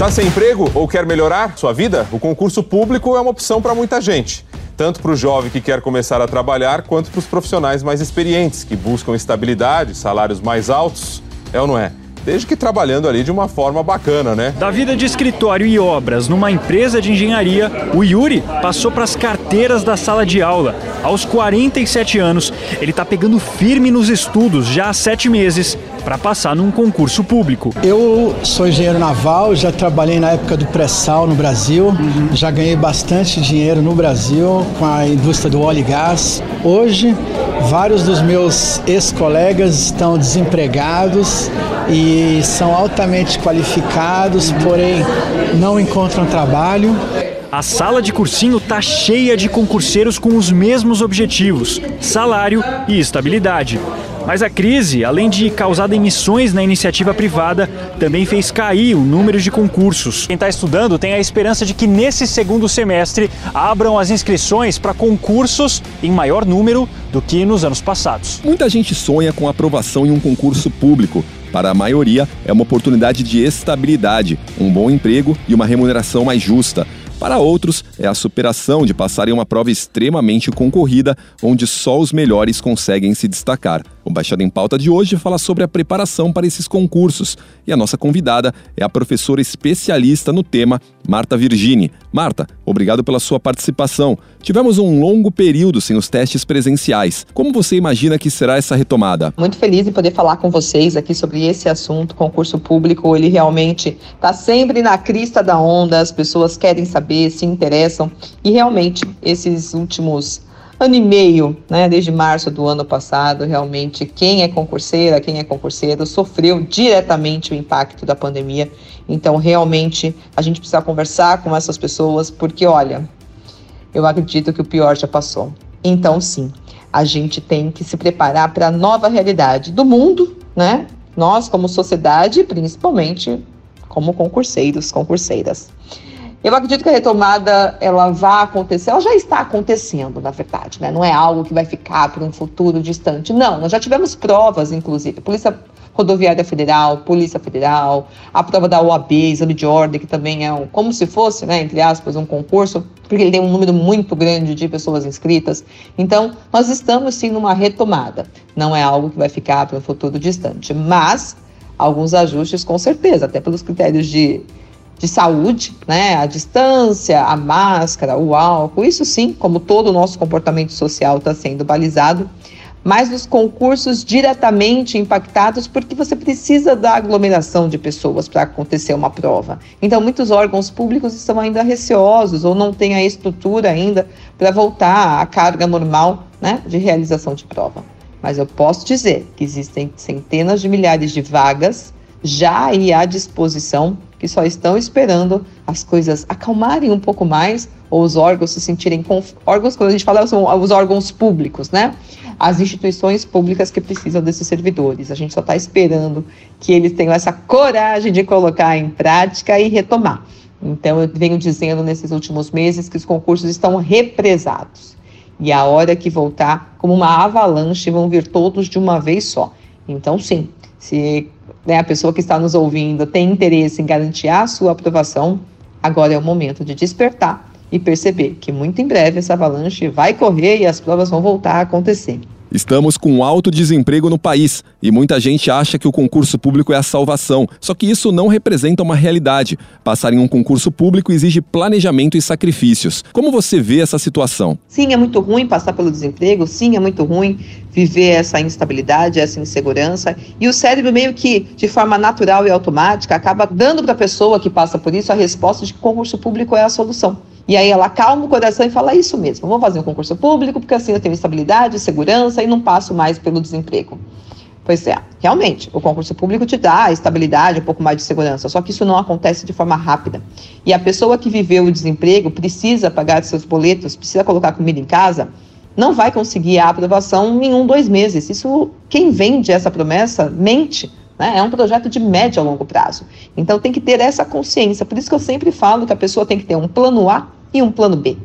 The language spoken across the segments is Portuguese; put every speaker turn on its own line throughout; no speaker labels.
Tá sem emprego ou quer melhorar sua vida? O concurso público é uma opção para muita gente. Tanto para o jovem que quer começar a trabalhar, quanto para os profissionais mais experientes, que buscam estabilidade, salários mais altos. É ou não é? Desde que trabalhando ali de uma forma bacana, né?
Da vida de escritório e obras numa empresa de engenharia, o Yuri passou para as carteiras da sala de aula. Aos 47 anos, ele está pegando firme nos estudos já há sete meses para passar num concurso público.
Eu sou engenheiro naval, já trabalhei na época do pré-sal no Brasil, uhum. já ganhei bastante dinheiro no Brasil com a indústria do óleo e gás. Hoje, vários dos meus ex-colegas estão desempregados e são altamente qualificados, porém não encontram trabalho.
A sala de cursinho está cheia de concurseiros com os mesmos objetivos: salário e estabilidade. Mas a crise, além de causar demissões na iniciativa privada, também fez cair o número de concursos. Quem está estudando tem a esperança de que nesse segundo semestre abram as inscrições para concursos em maior número do que nos anos passados.
Muita gente sonha com aprovação em um concurso público. Para a maioria, é uma oportunidade de estabilidade, um bom emprego e uma remuneração mais justa. Para outros, é a superação de passar em uma prova extremamente concorrida, onde só os melhores conseguem se destacar. O Baixada em Pauta de hoje fala sobre a preparação para esses concursos. E a nossa convidada é a professora especialista no tema, Marta Virgini. Marta, obrigado pela sua participação. Tivemos um longo período sem os testes presenciais. Como você imagina que será essa retomada?
Muito feliz em poder falar com vocês aqui sobre esse assunto. Concurso público, ele realmente está sempre na crista da onda, as pessoas querem saber, se interessam. E realmente, esses últimos ano e meio, né, desde março do ano passado, realmente quem é concurseira, quem é concurseiro, sofreu diretamente o impacto da pandemia. Então, realmente, a gente precisa conversar com essas pessoas, porque, olha, eu acredito que o pior já passou. Então, sim, a gente tem que se preparar para a nova realidade do mundo, né? Nós, como sociedade, principalmente como concurseiros, concurseiras. Eu acredito que a retomada ela vai acontecer, ela já está acontecendo, na verdade, né? Não é algo que vai ficar para um futuro distante. Não, nós já tivemos provas, inclusive. Polícia Rodoviária Federal, Polícia Federal, a prova da OAB, exame de ordem, que também é um, como se fosse, né, entre aspas, um concurso, porque ele tem um número muito grande de pessoas inscritas. Então, nós estamos sim numa retomada. Não é algo que vai ficar para um futuro distante, mas alguns ajustes com certeza, até pelos critérios de de saúde, né? A distância, a máscara, o álcool, isso sim, como todo o nosso comportamento social está sendo balizado, mas nos concursos diretamente impactados, porque você precisa da aglomeração de pessoas para acontecer uma prova. Então, muitos órgãos públicos estão ainda receosos ou não têm a estrutura ainda para voltar à carga normal né, de realização de prova. Mas eu posso dizer que existem centenas de milhares de vagas já aí à disposição que só estão esperando as coisas acalmarem um pouco mais ou os órgãos se sentirem órgãos quando a gente fala são os órgãos públicos, né? As instituições públicas que precisam desses servidores. A gente só está esperando que eles tenham essa coragem de colocar em prática e retomar. Então, eu venho dizendo nesses últimos meses que os concursos estão represados. E a hora que voltar, como uma avalanche, vão vir todos de uma vez só. Então, sim, se né, a pessoa que está nos ouvindo tem interesse em garantir a sua aprovação, agora é o momento de despertar e perceber que muito em breve essa avalanche vai correr e as provas vão voltar a acontecer.
Estamos com alto desemprego no país e muita gente acha que o concurso público é a salvação. Só que isso não representa uma realidade. Passar em um concurso público exige planejamento e sacrifícios. Como você vê essa situação?
Sim, é muito ruim passar pelo desemprego, sim, é muito ruim viver essa instabilidade, essa insegurança. E o cérebro, meio que de forma natural e automática, acaba dando para a pessoa que passa por isso a resposta de que concurso público é a solução. E aí ela calma o coração e fala isso mesmo, vou fazer um concurso público porque assim eu tenho estabilidade, segurança e não passo mais pelo desemprego. Pois é, realmente, o concurso público te dá estabilidade, um pouco mais de segurança, só que isso não acontece de forma rápida. E a pessoa que viveu o desemprego precisa pagar seus boletos, precisa colocar comida em casa, não vai conseguir a aprovação em um, dois meses. Isso, quem vende essa promessa mente. Né? É um projeto de médio a longo prazo. Então tem que ter essa consciência. Por isso que eu sempre falo que a pessoa tem que ter um plano A e um plano B.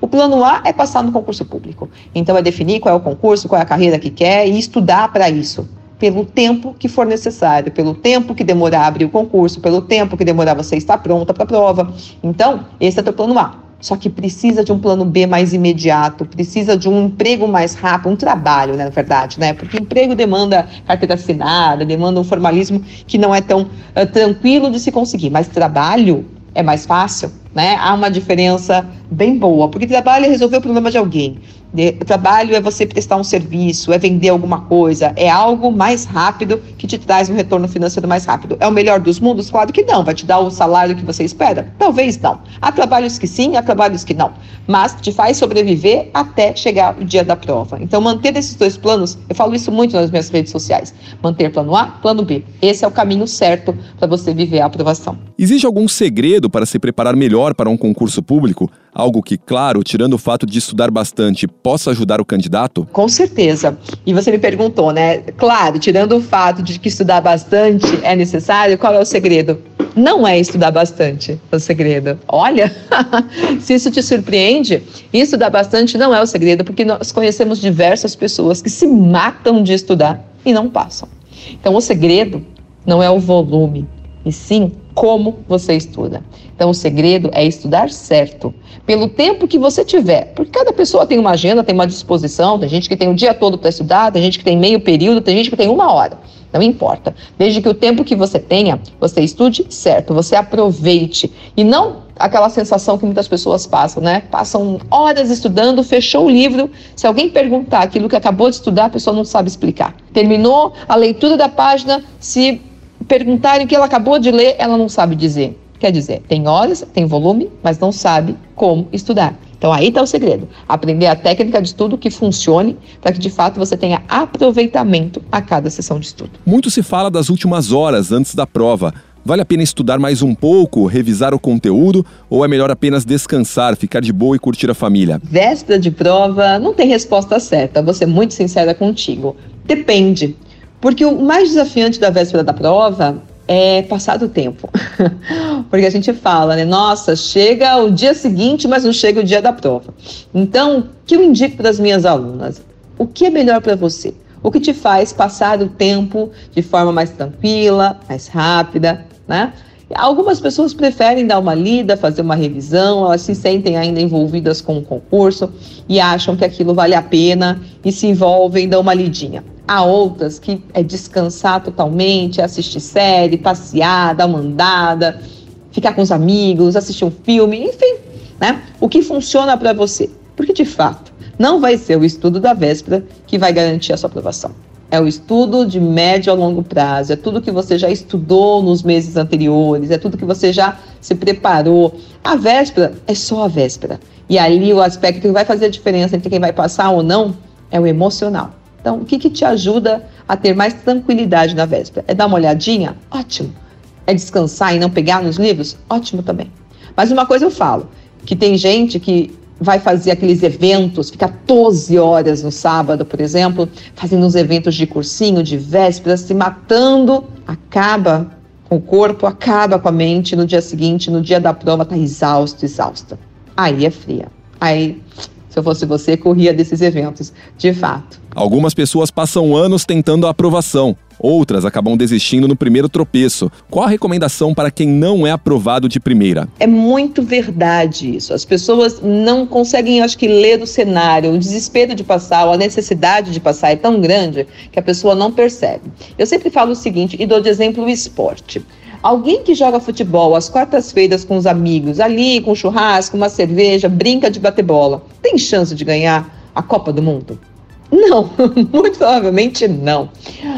O plano A é passar no concurso público. Então é definir qual é o concurso, qual é a carreira que quer e estudar para isso pelo tempo que for necessário, pelo tempo que demorar abrir o concurso, pelo tempo que demorar você estar pronta para a prova. Então, esse é o teu plano A. Só que precisa de um plano B mais imediato, precisa de um emprego mais rápido, um trabalho, né, na verdade, né? Porque emprego demanda carteira assinada, demanda um formalismo que não é tão uh, tranquilo de se conseguir, mas trabalho é mais fácil, né? Há uma diferença bem boa, porque trabalho é resolver o problema de alguém. De, trabalho é você prestar um serviço, é vender alguma coisa, é algo mais rápido que te traz um retorno financeiro mais rápido. É o melhor dos mundos? Claro que não. Vai te dar o salário que você espera? Talvez não. Há trabalhos que sim, há trabalhos que não. Mas te faz sobreviver até chegar o dia da prova. Então, manter esses dois planos, eu falo isso muito nas minhas redes sociais. Manter plano A, plano B. Esse é o caminho certo para você viver a aprovação.
Existe algum segredo para se preparar melhor para um concurso público? Algo que, claro, tirando o fato de estudar bastante, possa ajudar o candidato?
Com certeza. E você me perguntou, né? Claro, tirando o fato de que estudar bastante é necessário, qual é o segredo? Não é estudar bastante o segredo. Olha, se isso te surpreende, estudar bastante não é o segredo, porque nós conhecemos diversas pessoas que se matam de estudar e não passam. Então, o segredo não é o volume, e sim como você estuda. Então, o segredo é estudar certo, pelo tempo que você tiver. Porque cada pessoa tem uma agenda, tem uma disposição, tem gente que tem o dia todo para estudar, tem gente que tem meio período, tem gente que tem uma hora. Não importa. Desde que o tempo que você tenha, você estude certo, você aproveite. E não aquela sensação que muitas pessoas passam, né? Passam horas estudando, fechou o livro. Se alguém perguntar aquilo que acabou de estudar, a pessoa não sabe explicar. Terminou a leitura da página, se perguntarem o que ela acabou de ler, ela não sabe dizer. Quer dizer, tem horas, tem volume, mas não sabe como estudar. Então aí está o segredo. Aprender a técnica de estudo que funcione para que de fato você tenha aproveitamento a cada sessão de estudo.
Muito se fala das últimas horas antes da prova. Vale a pena estudar mais um pouco, revisar o conteúdo ou é melhor apenas descansar, ficar de boa e curtir a família?
Véspera de prova não tem resposta certa, vou ser muito sincera contigo. Depende. Porque o mais desafiante da véspera da prova é passar do tempo. Porque a gente fala, né? Nossa, chega o dia seguinte, mas não chega o dia da prova. Então, o que eu indico para as minhas alunas? O que é melhor para você? O que te faz passar o tempo de forma mais tranquila, mais rápida, né? Algumas pessoas preferem dar uma lida, fazer uma revisão, elas se sentem ainda envolvidas com o concurso e acham que aquilo vale a pena e se envolvem, dão uma lidinha. Há outras que é descansar totalmente, assistir série, passear, dar uma andada, ficar com os amigos, assistir um filme, enfim, né? O que funciona para você? Porque de fato, não vai ser o estudo da véspera que vai garantir a sua aprovação. É o estudo de médio a longo prazo, é tudo que você já estudou nos meses anteriores, é tudo que você já se preparou. A véspera é só a véspera. E ali o aspecto que vai fazer a diferença entre quem vai passar ou não é o emocional. Então, o que, que te ajuda a ter mais tranquilidade na véspera? É dar uma olhadinha? Ótimo. É descansar e não pegar nos livros? Ótimo também. Mas uma coisa eu falo, que tem gente que vai fazer aqueles eventos, fica 12 horas no sábado, por exemplo, fazendo uns eventos de cursinho, de véspera, se matando, acaba com o corpo, acaba com a mente, no dia seguinte, no dia da prova, tá exausto, exausta. Aí é fria. Aí se eu fosse você, corria desses eventos, de fato.
Algumas pessoas passam anos tentando a aprovação, outras acabam desistindo no primeiro tropeço. Qual a recomendação para quem não é aprovado de primeira?
É muito verdade isso. As pessoas não conseguem, acho que, ler o cenário. O desespero de passar, ou a necessidade de passar é tão grande que a pessoa não percebe. Eu sempre falo o seguinte, e dou de exemplo o esporte. Alguém que joga futebol às quartas-feiras com os amigos, ali com churrasco, uma cerveja, brinca de bater bola, tem chance de ganhar a Copa do Mundo? Não, muito provavelmente não.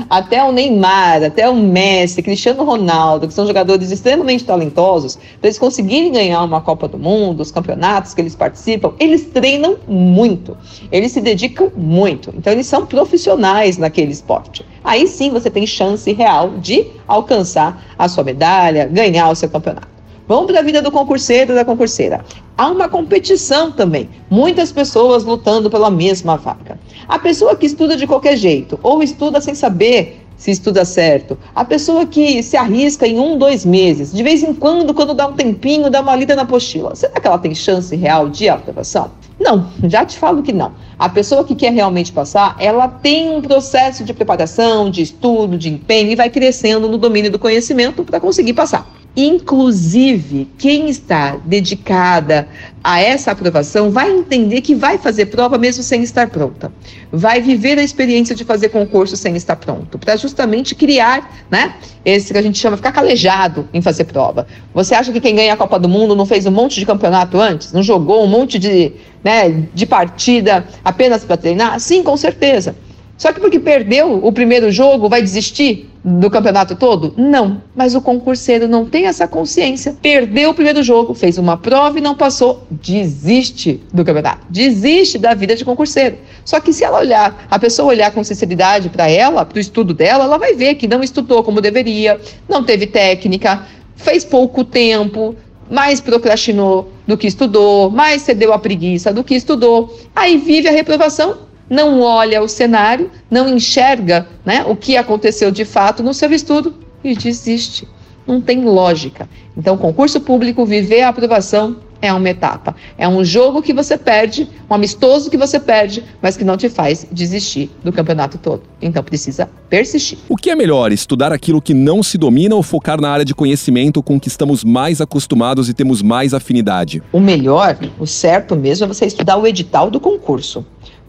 Até o Neymar, até o Messi, Cristiano Ronaldo, que são jogadores extremamente talentosos, para eles conseguirem ganhar uma Copa do Mundo, os campeonatos que eles participam, eles treinam muito, eles se dedicam muito. Então, eles são profissionais naquele esporte. Aí sim você tem chance real de alcançar a sua medalha, ganhar o seu campeonato. Vamos para a vida do concurseiro da concurseira. Há uma competição também. Muitas pessoas lutando pela mesma vaga. A pessoa que estuda de qualquer jeito, ou estuda sem saber se estuda certo. A pessoa que se arrisca em um, dois meses, de vez em quando, quando dá um tempinho, dá uma lida na apostila. Será que ela tem chance real de aprovação? Não, já te falo que não. A pessoa que quer realmente passar, ela tem um processo de preparação, de estudo, de empenho e vai crescendo no domínio do conhecimento para conseguir passar. Inclusive, quem está dedicada a essa aprovação vai entender que vai fazer prova mesmo sem estar pronta. Vai viver a experiência de fazer concurso sem estar pronto, para justamente criar, né, esse que a gente chama ficar calejado em fazer prova. Você acha que quem ganha a Copa do Mundo não fez um monte de campeonato antes? Não jogou um monte de, né, de partida apenas para treinar? Sim, com certeza. Só que porque perdeu o primeiro jogo, vai desistir do campeonato todo? Não. Mas o concurseiro não tem essa consciência. Perdeu o primeiro jogo, fez uma prova e não passou, desiste do campeonato. Desiste da vida de concurseiro. Só que se ela olhar, a pessoa olhar com sinceridade para ela, para o estudo dela, ela vai ver que não estudou como deveria, não teve técnica, fez pouco tempo, mais procrastinou do que estudou, mais cedeu à preguiça do que estudou. Aí vive a reprovação não olha o cenário, não enxerga né, o que aconteceu de fato no seu estudo e desiste. Não tem lógica. Então, concurso público, viver a aprovação é uma etapa. É um jogo que você perde, um amistoso que você perde, mas que não te faz desistir do campeonato todo. Então precisa persistir.
O que é melhor, estudar aquilo que não se domina ou focar na área de conhecimento com que estamos mais acostumados e temos mais afinidade?
O melhor, o certo mesmo, é você estudar o edital do concurso.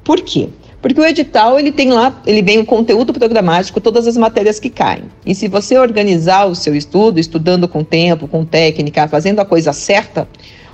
Por quê? Porque o edital ele tem lá, ele vem o conteúdo programático, todas as matérias que caem. E se você organizar o seu estudo, estudando com tempo, com técnica, fazendo a coisa certa,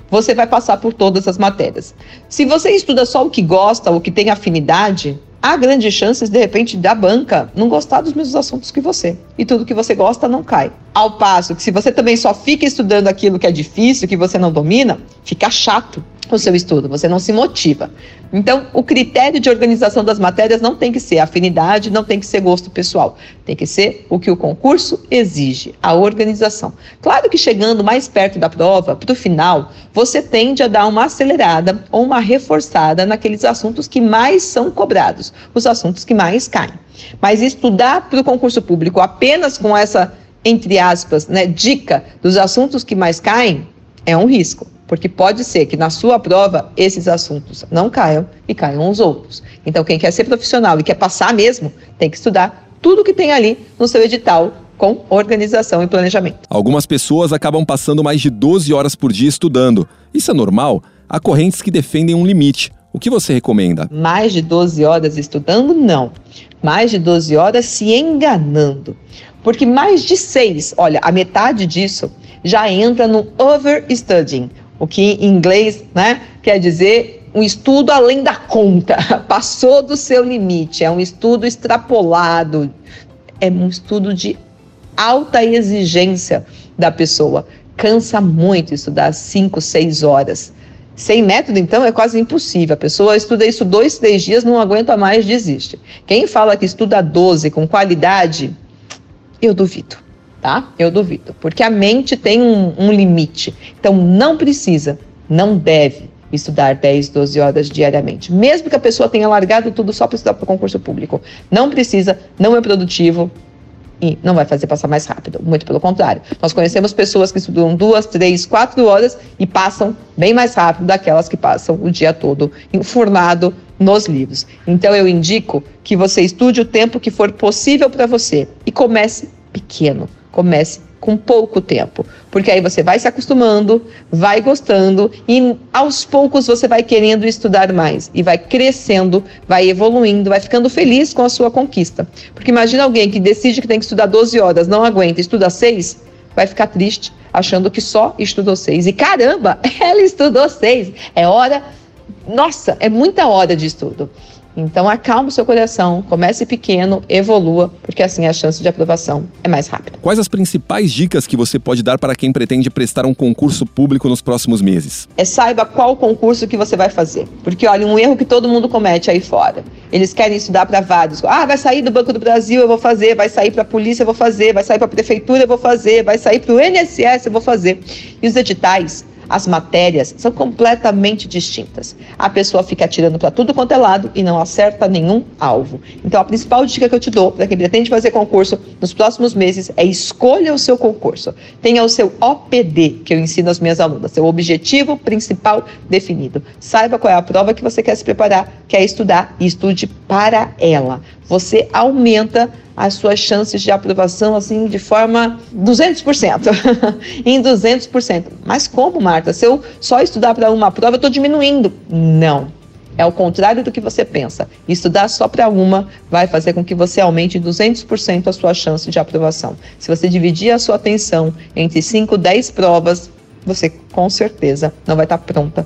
você vai passar por todas as matérias. Se você estuda só o que gosta, o que tem afinidade, há grandes chances, de repente, da banca não gostar dos mesmos assuntos que você. E tudo que você gosta não cai. Ao passo que, se você também só fica estudando aquilo que é difícil, que você não domina, fica chato o seu estudo, você não se motiva. Então, o critério de organização das matérias não tem que ser afinidade, não tem que ser gosto pessoal. Tem que ser o que o concurso exige, a organização. Claro que chegando mais perto da prova, para o final, você tende a dar uma acelerada ou uma reforçada naqueles assuntos que mais são cobrados, os assuntos que mais caem. Mas estudar para o concurso público apenas com essa, entre aspas, né, dica dos assuntos que mais caem, é um risco porque pode ser que na sua prova esses assuntos não caiam e caiam os outros. Então, quem quer ser profissional e quer passar mesmo, tem que estudar tudo que tem ali no seu edital com organização e planejamento.
Algumas pessoas acabam passando mais de 12 horas por dia estudando. Isso é normal? Há correntes que defendem um limite. O que você recomenda?
Mais de 12 horas estudando? Não. Mais de 12 horas se enganando. Porque mais de 6, olha, a metade disso já entra no overstudying, o que em inglês né, quer dizer um estudo além da conta, passou do seu limite, é um estudo extrapolado, é um estudo de alta exigência da pessoa. Cansa muito estudar 5, 6 horas. Sem método, então, é quase impossível. A pessoa estuda isso dois, três dias, não aguenta mais, desiste. Quem fala que estuda 12 com qualidade, eu duvido tá? Eu duvido, porque a mente tem um, um limite. Então, não precisa, não deve estudar 10, 12 horas diariamente, mesmo que a pessoa tenha largado tudo só para estudar para concurso público. Não precisa, não é produtivo e não vai fazer passar mais rápido, muito pelo contrário. Nós conhecemos pessoas que estudam duas, três, quatro horas e passam bem mais rápido daquelas que passam o dia todo enfurnado nos livros. Então eu indico que você estude o tempo que for possível para você e comece pequeno comece com pouco tempo, porque aí você vai se acostumando, vai gostando e aos poucos você vai querendo estudar mais e vai crescendo, vai evoluindo, vai ficando feliz com a sua conquista. Porque imagina alguém que decide que tem que estudar 12 horas, não aguenta, estuda 6, vai ficar triste, achando que só estudou 6. E caramba, ela estudou 6. É hora, nossa, é muita hora de estudo. Então acalme o seu coração, comece pequeno, evolua, porque assim a chance de aprovação é mais rápida.
Quais as principais dicas que você pode dar para quem pretende prestar um concurso público nos próximos meses?
É saiba qual concurso que você vai fazer. Porque olha, um erro que todo mundo comete aí fora. Eles querem estudar para vários. Ah, vai sair do Banco do Brasil, eu vou fazer, vai sair para a polícia, eu vou fazer, vai sair para a prefeitura, eu vou fazer, vai sair para o INSS, eu vou fazer. E os editais as matérias são completamente distintas. A pessoa fica atirando para tudo quanto é lado e não acerta nenhum alvo. Então, a principal dica que eu te dou para quem pretende fazer concurso nos próximos meses é escolha o seu concurso. Tenha o seu OPD, que eu ensino às minhas alunas, seu objetivo principal definido. Saiba qual é a prova que você quer se preparar, quer estudar e estude para ela. Você aumenta as suas chances de aprovação assim de forma 200%, em 200%. Mas como, Marta? Se eu só estudar para uma prova, eu estou diminuindo. Não. É o contrário do que você pensa. Estudar só para uma vai fazer com que você aumente 200% a sua chance de aprovação. Se você dividir a sua atenção entre 5, 10 provas, você com certeza não vai estar pronta